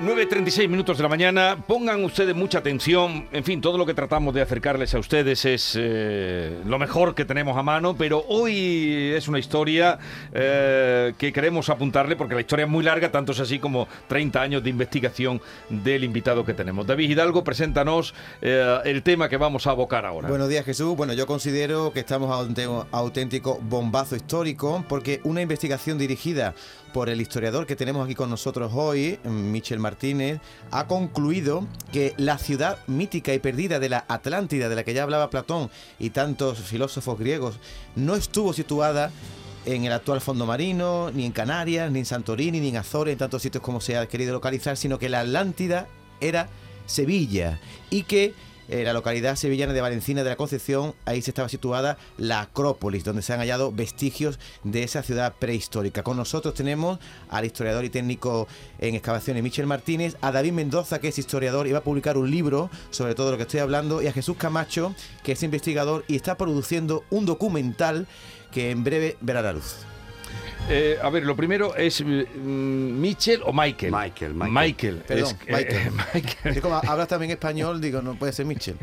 9.36 minutos de la mañana. Pongan ustedes mucha atención. En fin, todo lo que tratamos de acercarles a ustedes es eh, lo mejor que tenemos a mano, pero hoy es una historia eh, que queremos apuntarle porque la historia es muy larga, tanto es así como 30 años de investigación del invitado que tenemos. David Hidalgo, preséntanos eh, el tema que vamos a abocar ahora. Buenos días, Jesús. Bueno, yo considero que estamos ante un auténtico bombazo histórico porque una investigación dirigida por el historiador que tenemos aquí con nosotros hoy, Michel Martínez, ha concluido que la ciudad mítica y perdida de la Atlántida, de la que ya hablaba Platón y tantos filósofos griegos, no estuvo situada en el actual fondo marino, ni en Canarias, ni en Santorini, ni en Azores, en tantos sitios como se ha querido localizar, sino que la Atlántida era Sevilla y que eh, la localidad sevillana de Valencina de la Concepción, ahí se estaba situada la Acrópolis, donde se han hallado vestigios de esa ciudad prehistórica. Con nosotros tenemos al historiador y técnico en excavaciones Michel Martínez, a David Mendoza, que es historiador y va a publicar un libro sobre todo lo que estoy hablando, y a Jesús Camacho, que es investigador y está produciendo un documental que en breve verá la luz. Eh, a ver, lo primero es mm, Michel o Michael. Michael, Michael. Michael. Perdón, Michael. Michael. como hablas también español, digo, no puede ser Michel.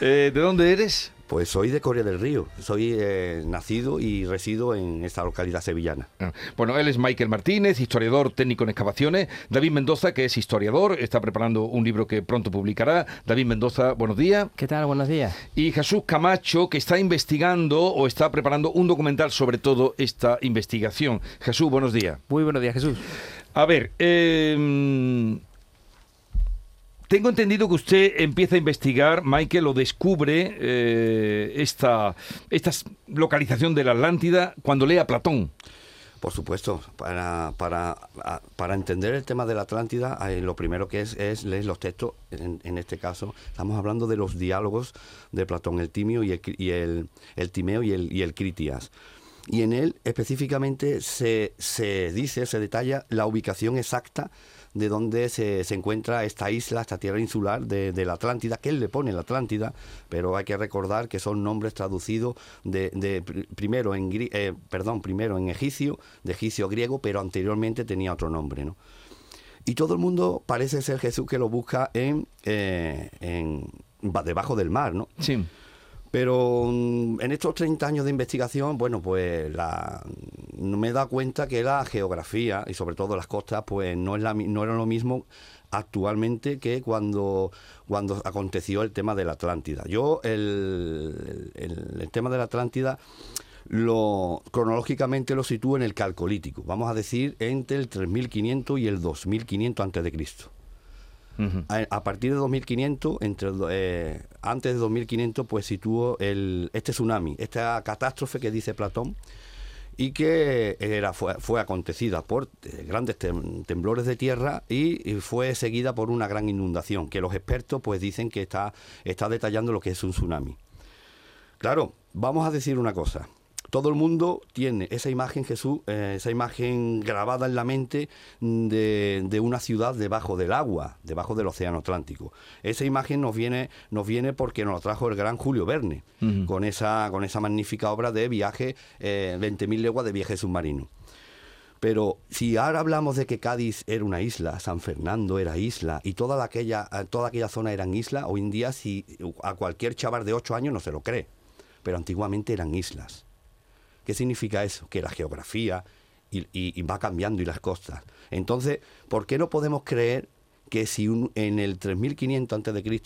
Eh, ¿De dónde eres? Pues soy de Corea del Río, soy eh, nacido y resido en esta localidad sevillana. Ah, bueno, él es Michael Martínez, historiador técnico en excavaciones. David Mendoza, que es historiador, está preparando un libro que pronto publicará. David Mendoza, buenos días. ¿Qué tal? Buenos días. Y Jesús Camacho, que está investigando o está preparando un documental sobre todo esta investigación. Jesús, buenos días. Muy buenos días, Jesús. A ver, eh tengo entendido que usted empieza a investigar, Michael, o descubre eh, esta, esta localización de la Atlántida cuando lee a Platón. Por supuesto, para, para, para, entender el tema de la Atlántida, eh, lo primero que es es leer los textos, en, este caso, estamos hablando de los diálogos de Platón, el Timio y el, y el, el Timeo y el, y el Critias. Y en él específicamente se, se dice, se detalla la ubicación exacta de dónde se, encuentra esta isla, esta tierra insular de, la Atlántida, que él le pone la Atlántida, pero hay que recordar que son nombres traducidos de, primero en eh, perdón, primero en egipcio, de egipcio griego, pero anteriormente tenía otro nombre, ¿no? Y todo el mundo parece ser Jesús que lo busca en, eh, en debajo del mar, ¿no? Sí. Pero mm, en estos 30 años de investigación, bueno, pues la, me he dado cuenta que la geografía y sobre todo las costas, pues no, es la, no era lo mismo actualmente que cuando, cuando aconteció el tema de la Atlántida. Yo el, el, tema de la Atlántida lo cronológicamente lo sitúo en el calcolítico, vamos a decir entre el 3500 y el 2500 antes de Cristo a, partir de 2500, entre, eh, antes de 2500, pues situó el, este tsunami, esta catástrofe que dice Platón, y que era, fue, acontecida por eh, grandes temblores de tierra y, fue seguida por una gran inundación, que los expertos pues dicen que está, está detallando lo que es un tsunami. Claro, vamos a decir una cosa todo el mundo tiene esa imagen, Jesús, eh, esa imagen grabada en la mente de, una ciudad debajo del agua, debajo del Océano Atlántico. Esa imagen nos viene, nos viene porque nos la trajo el gran Julio Verne, con, esa, con esa magnífica obra de viaje, eh, 20.000 leguas de viaje submarino. Pero si ahora hablamos de que Cádiz era una isla, San Fernando era isla y toda aquella, toda aquella zona eran isla, hoy en día si a cualquier chaval de 8 años no se lo cree. Pero antiguamente eran islas. ¿Qué significa eso? Que la geografía y, va cambiando y las costas. Entonces, ¿por qué no podemos creer que si en el 3500 a.C.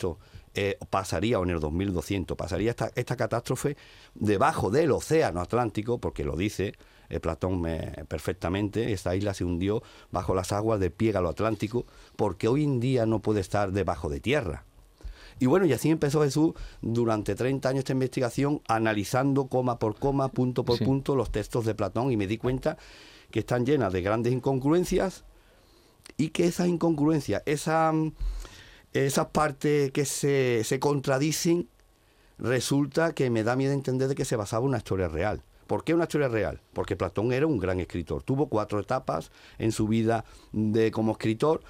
Eh, pasaría, o en el 2200, pasaría esta, esta catástrofe debajo del océano Atlántico, porque lo dice eh, Platón perfectamente, esta isla se hundió bajo las aguas de Piégalo Atlántico, porque hoy en día no puede estar debajo de tierra. Y bueno, y así empezó Jesús durante 30 años esta investigación, analizando coma por coma, punto por punto, los textos de Platón y me di cuenta que están llenas de grandes incongruencias y que esas incongruencias, esa, esas partes que se, se contradicen, resulta que me da miedo entender de que se basaba en una historia real. ¿Por qué una historia real? Porque Platón era un gran escritor. Tuvo cuatro etapas en su vida de, como escritor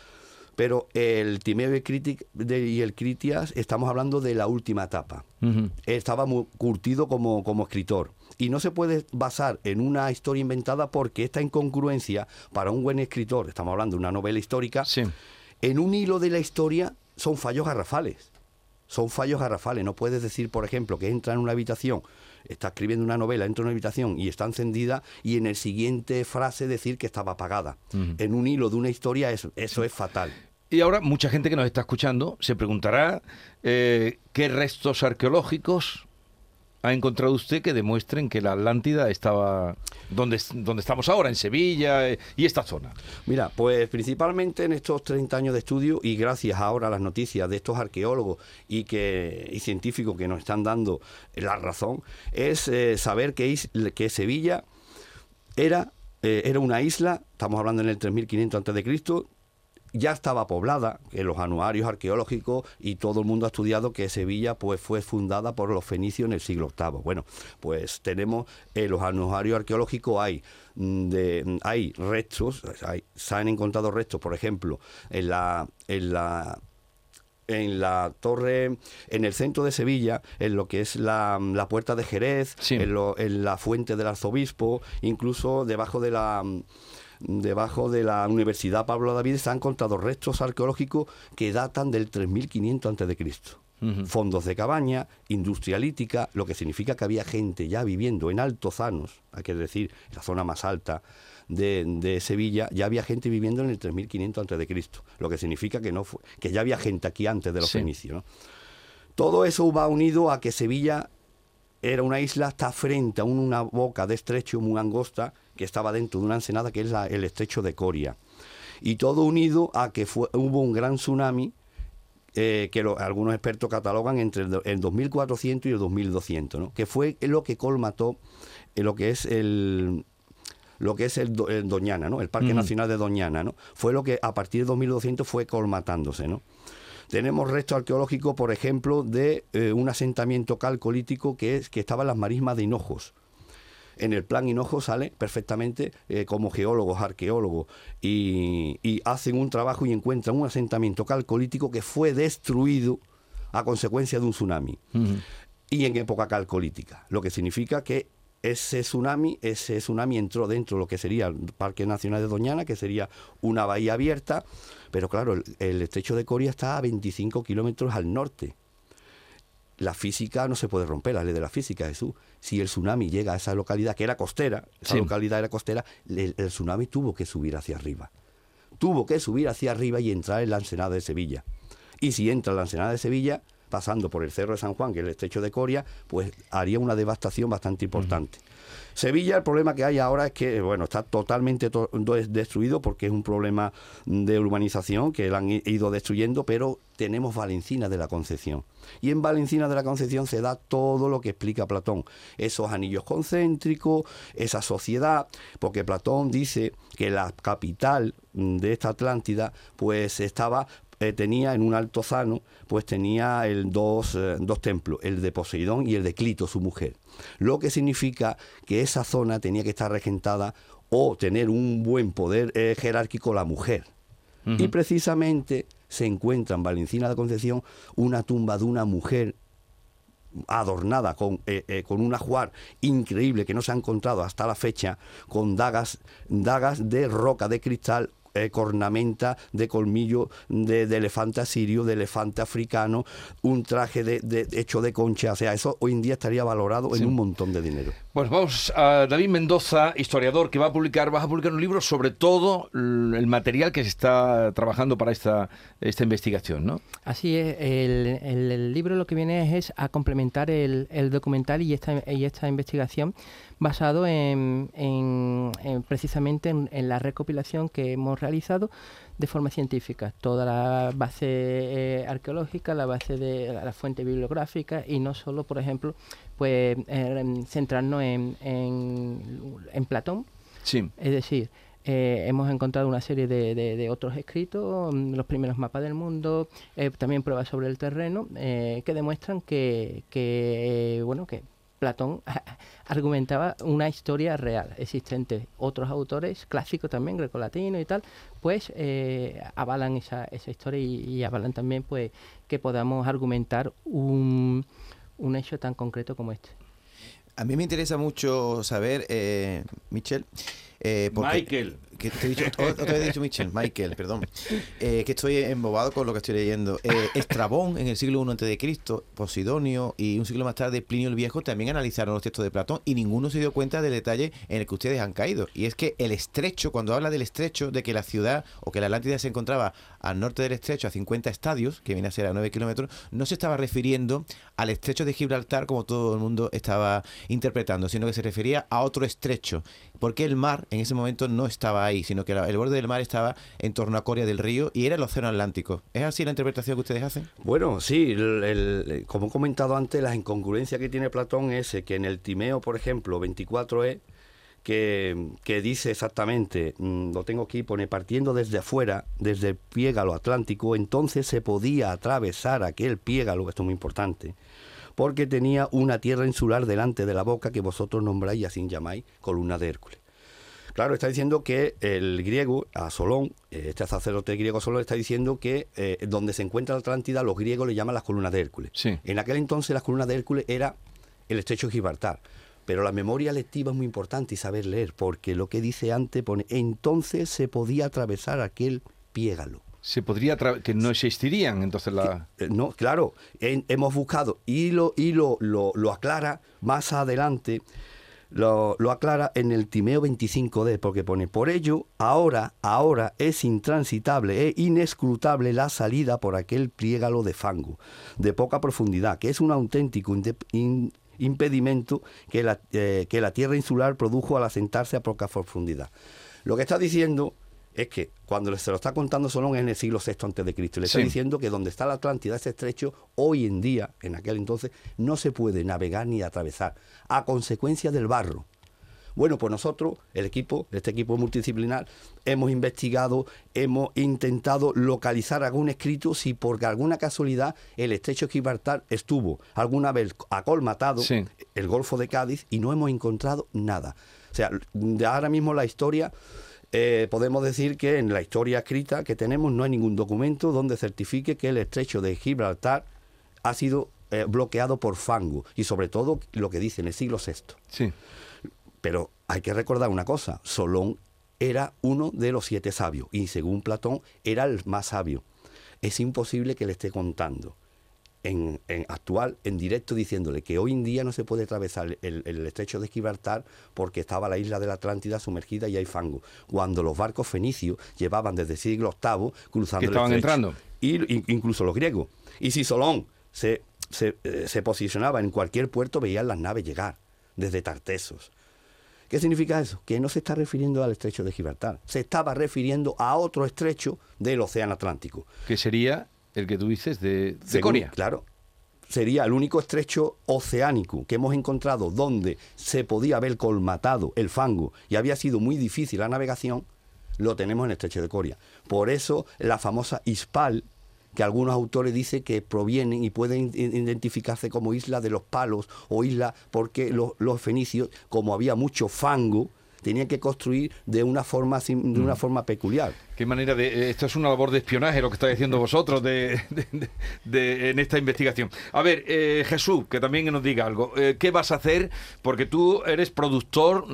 Pero el Timeo y, Critic- y el Critias estamos hablando de la última etapa. Estaba muy curtido como, como escritor. Y no se puede basar en una historia inventada porque esta incongruencia para un buen escritor, estamos hablando de una novela histórica, Sí. en un hilo de la historia son fallos garrafales. Son fallos garrafales. No puedes decir, por ejemplo, que entra en una habitación, está escribiendo una novela, entra en una habitación y está encendida y en el siguiente frase decir que estaba apagada. En un hilo de una historia eso, eso es fatal. Y ahora mucha gente que nos está escuchando se preguntará eh, qué restos arqueológicos ha encontrado usted que demuestren que la Atlántida estaba donde, donde estamos ahora, en Sevilla eh, y esta zona. Mira, pues principalmente en estos 30 años de estudio y gracias ahora a las noticias de estos arqueólogos y, que, y científicos que nos están dando la razón, es eh, saber que, que Sevilla era, eh, era una isla, estamos hablando en el 3500 a.C., ya estaba poblada, que los anuarios arqueológicos y todo el mundo ha estudiado que Sevilla pues fue fundada por los fenicios en el siglo VIII. Bueno, pues tenemos en los anuarios arqueológicos hay mm, de, hay restos, hay- se han encontrado restos, por ejemplo, en la en la en la torre, en el centro de Sevilla, en lo que es la, la puerta de Jerez, Sí. en, lo- en la fuente del arzobispo, incluso debajo de la debajo de la Universidad Pablo David se han encontrado restos arqueológicos que datan del 3500 a.C. Ujú. Fondos de cabaña, industria lítica, lo que significa que había gente ya viviendo en altozanos, hay que decir, la zona más alta de, de Sevilla, ya había gente viviendo en el 3500 a.C., lo que significa que, no fue, que ya había gente aquí antes de los Sí. fenicios. ¿no? Todo eso va unido a que Sevilla era una isla hasta frente a un- una boca de estrecho muy angosta que estaba dentro de una ensenada que es la- el estrecho de Coria. Y todo unido a que fue, hubo un gran tsunami eh, que lo- algunos expertos catalogan entre el, el 2400 y el 2200, ¿no? que fue lo que colmató eh, lo que es el lo que es el, Do- el Doñana, ¿no? el Parque. Nacional de Doñana, ¿no? fue lo que a partir de 2200 fue colmatándose. ¿no? Tenemos restos arqueológicos, por ejemplo, de eh, un asentamiento calcolítico que, es, que estaba en las marismas de Hinojos. En el plan Hinojo sale perfectamente eh, como geólogos, arqueólogos, y, y hacen un trabajo y encuentran un asentamiento calcolítico que fue destruido a consecuencia de un tsunami y en época calcolítica, lo que significa que ese tsunami, ese tsunami entró dentro de lo que sería el Parque Nacional de Doñana, que sería una bahía abierta, pero claro, el, el estrecho de Coria está a 25 kilómetros al norte. La física no se puede romper, la ley de la física, Jesús. Si el tsunami llega a esa localidad, que era costera, esa Sí. localidad era costera, el, el tsunami tuvo que subir hacia arriba. Tuvo que subir hacia arriba y entrar en la ensenada de Sevilla. Y si entra en la ensenada de Sevilla, pasando por el Cerro de San Juan, que es el estrecho de Coria, pues haría una devastación bastante importante. Sevilla, el problema que hay ahora es que, bueno, está totalmente to- do- destruido porque es un problema de urbanización que la han ido destruyendo, pero tenemos Valencina de la Concepción. Y en Valencina de la Concepción se da todo lo que explica Platón. Esos anillos concéntricos, esa sociedad, porque Platón dice que la capital mm, de esta Atlántida, pues estaba eh, tenía en un altozano, pues tenía el dos, eh, dos templos, el de Poseidón y el de Clito, su mujer. Lo que significa que esa zona tenía que estar regentada o tener un buen poder eh, jerárquico la mujer. Y precisamente se encuentra en Valencina de Concepción una tumba de una mujer adornada con, eh, eh, con un ajuar increíble que no se ha encontrado hasta la fecha, con dagas, dagas de roca de cristal, eh, cornamenta de colmillo de, de elefante asirio, de elefante africano, un traje de, de- hecho de concha. O sea, eso hoy en día estaría valorado Sí. en un montón de dinero. Pues vamos a David Mendoza, historiador, que va a publicar, vas a publicar un libro sobre todo el material que se está trabajando para esta, esta investigación, ¿no? Así es, el, el- el libro lo que viene es, es a complementar el, el documental y esta, y esta investigación basado en, en- en precisamente en, en la recopilación que hemos realizado de forma científica. Toda la base eh, arqueológica, la base de la, la fuente bibliográfica y no solo, por ejemplo, pues eh, centrarnos en, Platón, Sí. es decir, eh, hemos encontrado una serie de, de- de otros escritos, mm, los primeros mapas del mundo, eh, también pruebas sobre el terreno, eh, que demuestran que, que, bueno, que Platón argumentaba una historia real existente. Otros autores clásicos también, grecolatinos y tal, pues eh, avalan esa, esa historia y, avalan también pues que podamos argumentar un, un hecho tan concreto como este. A mí me interesa mucho saber, eh, Michel, eh, Michael. Que he dicho, otra vez he dicho Michel, Michael, perdón. Eh, que estoy embobado con lo que estoy leyendo. Eh, Estrabón, en el siglo I a.C., Posidonio y un siglo más tarde Plinio el Viejo también analizaron los textos de Platón y ninguno se dio cuenta del detalle en el que ustedes han caído. Y es que el estrecho, cuando habla del estrecho, de que la ciudad o que la Atlántida se encontraba al norte del estrecho, a 50 estadios, que viene a ser a 9 kilómetros, no se estaba refiriendo al estrecho de Gibraltar como todo el mundo estaba interpretando, sino que se refería a otro estrecho. Porque el mar en ese momento no estaba ahí, sino que el borde del mar estaba en torno a Corea del Río y era el Océano Atlántico. ¿Es así la interpretación que ustedes hacen? Bueno, sí, como he comentado antes, la incongruencia que tiene Platón es que en el Timeo, por ejemplo, 24e, que, que, dice exactamente, mm, lo tengo aquí, pone, partiendo desde afuera, desde el piégalo atlántico, entonces se podía atravesar aquel piégalo, esto es muy importante, porque tenía una tierra insular delante de la boca que vosotros nombráis y así llamáis columna de Hércules. Claro, está diciendo que el griego, a Solón, eh, este sacerdote griego Solón, está diciendo que eh, donde se encuentra la Atlántida, los griegos le llaman las columnas de Hércules. En aquel entonces las columnas de Hércules era el estrecho de Gibraltar. Pero la memoria lectiva es muy importante y saber leer, porque lo que dice antes pone, entonces se podía atravesar aquel piégalo. Se podría que no existirían entonces la... Eh, no, claro, hemos buscado y lo, y lo, lo aclara más adelante lo, aclara en el Timeo 25D, porque pone, por ello, ahora, ahora es intransitable e inescrutable la salida por aquel pliégalo de fango, de poca profundidad, que es un auténtico impedimento que la, eh, que la tierra insular produjo al asentarse a poca profundidad. Lo que está diciendo es que cuando se lo está contando Solón en el siglo VI antes de Cristo, le está diciendo que donde está la Atlántida, ese estrecho, hoy en día, en aquel entonces, no se puede navegar ni atravesar, a consecuencia del barro. Bueno, pues nosotros, el equipo, este equipo multidisciplinar, hemos investigado, hemos intentado localizar algún escrito si por alguna casualidad el estrecho de Gibraltar estuvo alguna vez acolmatado, el Golfo de Cádiz, y no hemos encontrado nada. O sea, de ahora mismo la historia eh, podemos decir que en la historia escrita que tenemos no hay ningún documento donde certifique que el estrecho de Gibraltar ha sido eh, bloqueado por fango y sobre todo lo que dice en el siglo VI. Sí. Pero hay que recordar una cosa, Solón era uno de los siete sabios y según Platón era el más sabio. Es imposible que le esté contando en, actual, en directo, diciéndole que hoy en día no se puede atravesar el, estrecho de Gibraltar porque estaba la isla de la Atlántida sumergida y hay fango. Cuando los barcos fenicios llevaban desde el siglo VIII cruzando que estaban entrando. Y, incluso los griegos. Y si Solón se, eh, se, posicionaba en cualquier puerto, veían las naves llegar desde Tartesos. ¿Qué significa eso? Que no se está refiriendo al estrecho de Gibraltar, se estaba refiriendo a otro estrecho del Océano Atlántico. Que sería el que tú dices de, de Corea. Claro. Sería el único estrecho oceánico que hemos encontrado donde se podía haber colmatado el fango y había sido muy difícil la navegación, lo tenemos en el estrecho de Corea. Por eso la famosa Ispal, que algunos autores dicen que provienen y pueden identificarse como isla de los palos o isla porque los, los fenicios, como había mucho fango, tenía que construir de una forma de una mm. forma peculiar. Qué manera de eh, esto es una labor de espionaje lo que estáis diciendo vosotros de, en esta investigación. A ver, eh, Jesús, que también nos diga algo. Eh, ¿Qué vas a hacer? Porque tú eres productor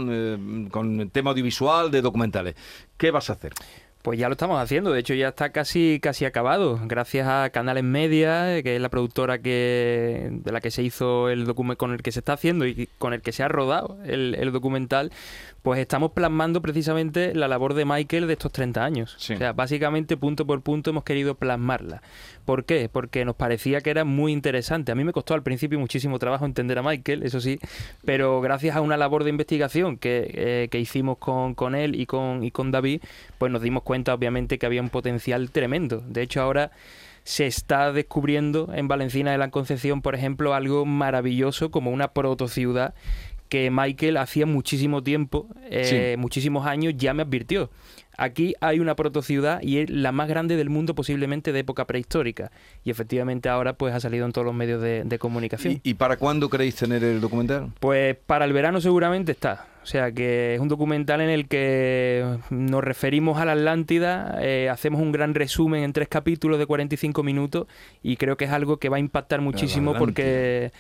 con tema audiovisual de documentales. ¿Qué vas a hacer? Pues ya lo estamos haciendo, de hecho ya está casi casi acabado, gracias a Canales Media, que es la productora que de la que se hizo el documento con el que se está haciendo y con el que se ha rodado el, el documental, pues estamos plasmando precisamente la labor de Michael de estos 30 años. O sea, básicamente punto por punto hemos querido plasmarla. ¿Por qué? Porque nos parecía que era muy interesante. A mí me costó al principio muchísimo trabajo entender a Michael, eso sí, pero gracias a una labor de investigación que, eh, hicimos con, con, él y con, y con David, pues nos dimos cuenta obviamente que había un potencial tremendo. De hecho, ahora se está descubriendo en Valencina de la Concepción, por ejemplo, algo maravilloso como una proto ciudad que Michael hacía muchísimo tiempo, eh, muchísimos años, ya me advirtió. Aquí hay una protociudad y es la más grande del mundo posiblemente de época prehistórica. Y efectivamente ahora pues ha salido en todos los medios de, comunicación. ¿Y, para cuándo queréis tener el documental? Pues para el verano seguramente está. O sea que es un documental en el que nos referimos a la Atlántida, eh, hacemos un gran resumen en tres capítulos de 45 minutos y creo que es algo que va a impactar muchísimo porque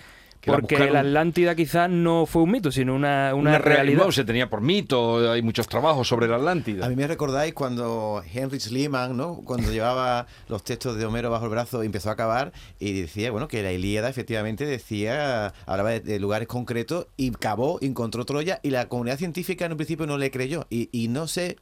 porque la, Atlántida quizás no fue un mito, sino una, una, realidad. se tenía por mito, hay muchos trabajos sobre la Atlántida. A mí me recordáis cuando Henry Schliemann, ¿no? cuando llevaba los textos de Homero bajo el brazo, empezó a acabar y decía bueno que la Ilíada efectivamente decía, hablaba de, lugares concretos y cavó, encontró Troya y la comunidad científica en un principio no le creyó. Y, y no sé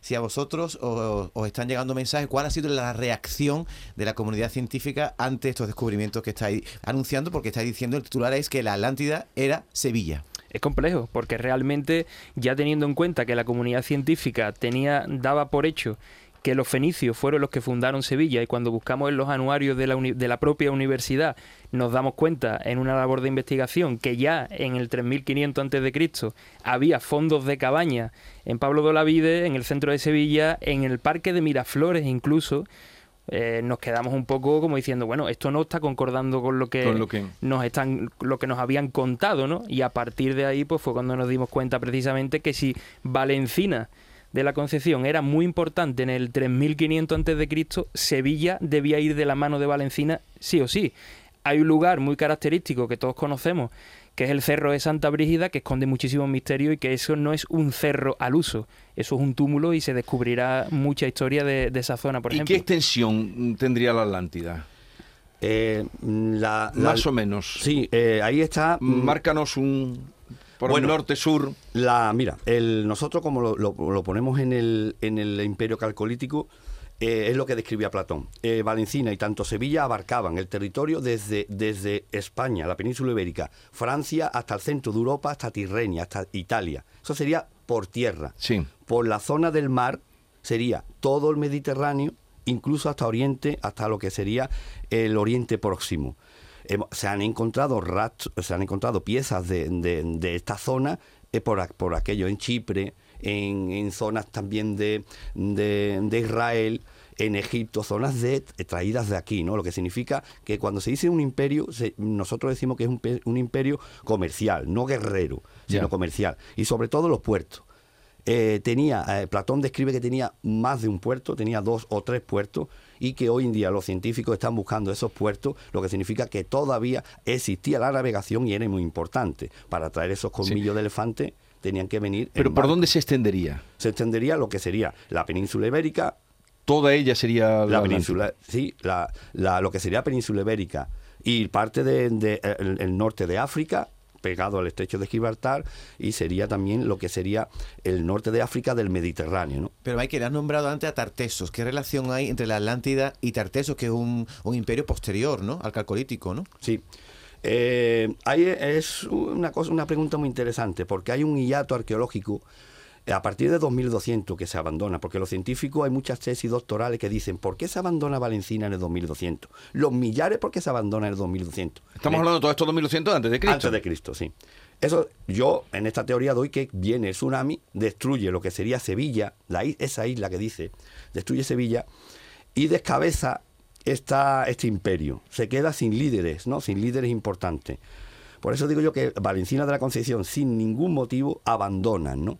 si a vosotros os, están llegando mensajes, cuál ha sido la reacción de la comunidad científica ante estos descubrimientos que estáis anunciando, porque estáis diciendo, el titular es que la Atlántida era Sevilla. Es complejo, porque realmente ya teniendo en cuenta que la comunidad científica tenía, daba por hecho que los fenicios fueron los que fundaron Sevilla y cuando buscamos en los anuarios de la, de la propia universidad nos damos cuenta en una labor de investigación que ya en el 3500 a.C. había fondos de cabaña en Pablo de Olavide, en el centro de Sevilla, en el parque de Miraflores incluso, eh, nos quedamos un poco como diciendo, bueno, esto no está concordando con lo que, nos están, lo que nos habían contado, ¿no? Y a partir de ahí, pues fue cuando nos dimos cuenta precisamente que si Valencina de la Concepción era muy importante en el 3500 a.C., Sevilla debía ir de la mano de Valencina sí o sí. Hay un lugar muy característico que todos conocemos, que es el cerro de Santa Brígida, que esconde muchísimos misterios y que eso no es un cerro al uso, eso es un túmulo y se descubrirá mucha historia de, esa zona, por ejemplo. ¿Y qué extensión tendría la Atlántida? Eh, Más o menos. Sí, eh, ahí está. Márcanos un, por el norte-sur. La, mira, el, nosotros como lo, ponemos en el, en el imperio calcolítico, eh, es lo que describía Platón. Eh, Valencina y tanto Sevilla abarcaban el territorio desde, desde España, la península ibérica, Francia hasta el centro de Europa, hasta Tirrenia, hasta Italia. Eso sería por tierra. Sí. Por la zona del mar sería todo el Mediterráneo, incluso hasta Oriente, hasta lo que sería el Oriente Próximo se han encontrado se han encontrado piezas de, esta zona eh, por, por, aquello en Chipre, en, zonas también de, Israel, en Egipto, zonas de, traídas de aquí, ¿no? Lo que significa que cuando se dice un imperio, nosotros decimos que es un, imperio comercial, no guerrero, sino comercial. Y sobre todo los puertos. Eh, tenía, eh, Platón describe que tenía más de un puerto, tenía dos o tres puertos, y que hoy en día los científicos están buscando esos puertos, lo que significa que todavía existía la navegación y era muy importante. Para traer esos colmillos de elefante tenían que venir. ¿Pero por dónde se extendería? Se extendería lo que sería la península ibérica. Toda ella sería la, península, sí, la, lo que sería península ibérica y parte del de, el norte de África pegado al estrecho de Gibraltar y sería también lo que sería el norte de África del Mediterráneo. ¿no? Pero que has nombrado antes a Tartesos. ¿Qué relación hay entre la Atlántida y Tartesos, que es un, imperio posterior ¿no? al calcolítico? ¿no? Sí. Eh, ahí es una, cosa, una pregunta muy interesante, porque hay un hiato arqueológico a partir de 2200 que se abandona, porque los científicos hay muchas tesis doctorales que dicen, ¿por qué se abandona Valencina en el 2200? Los millares, ¿por qué se abandona en el 2200? Estamos hablando de todo esto 2200 antes de Cristo. Antes de Cristo, sí. Eso, yo en esta teoría doy que viene el tsunami, destruye lo que sería Sevilla, la, esa isla que dice, destruye Sevilla y descabeza esta, este imperio. Se queda sin líderes, ¿no? Sin líderes importantes. Por eso digo yo que Valencina de la Concepción, sin ningún motivo, abandonan, ¿no?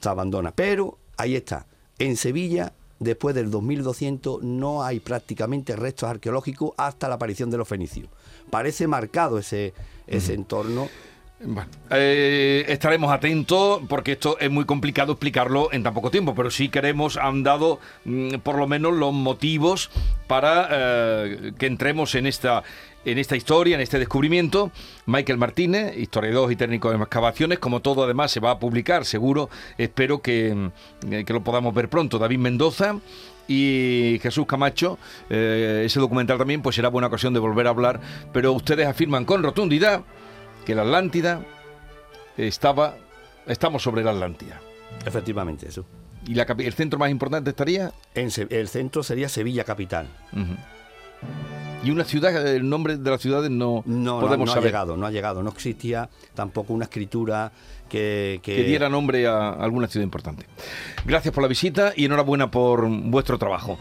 Se abandona. Pero ahí está. En Sevilla, después del 2200, no hay prácticamente restos arqueológicos hasta la aparición de los fenicios. Parece marcado ese, ese entorno. Bueno, eh, estaremos atentos porque esto es muy complicado explicarlo en tan poco tiempo, pero sí queremos, han dado mm, por lo menos los motivos para eh, que entremos en esta en esta historia, en este descubrimiento. Michael Martínez, historiador y técnico de excavaciones, como todo además se va a publicar, seguro, espero que, eh, que lo podamos ver pronto. David Mendoza y Jesús Camacho, ese documental también, pues será buena ocasión de volver a hablar, pero ustedes afirman con rotundidad que la Atlántida estaba, estamos sobre la Atlántida. Efectivamente, eso. ¿Y la, el centro más importante estaría? En, el centro sería Sevilla Capital. Y una ciudad, el nombre de las ciudades no, No, no, podemos no ha saber. llegado, no ha llegado. No existía tampoco una escritura que... que- que diera nombre a alguna ciudad importante. Gracias por la visita y enhorabuena por vuestro trabajo.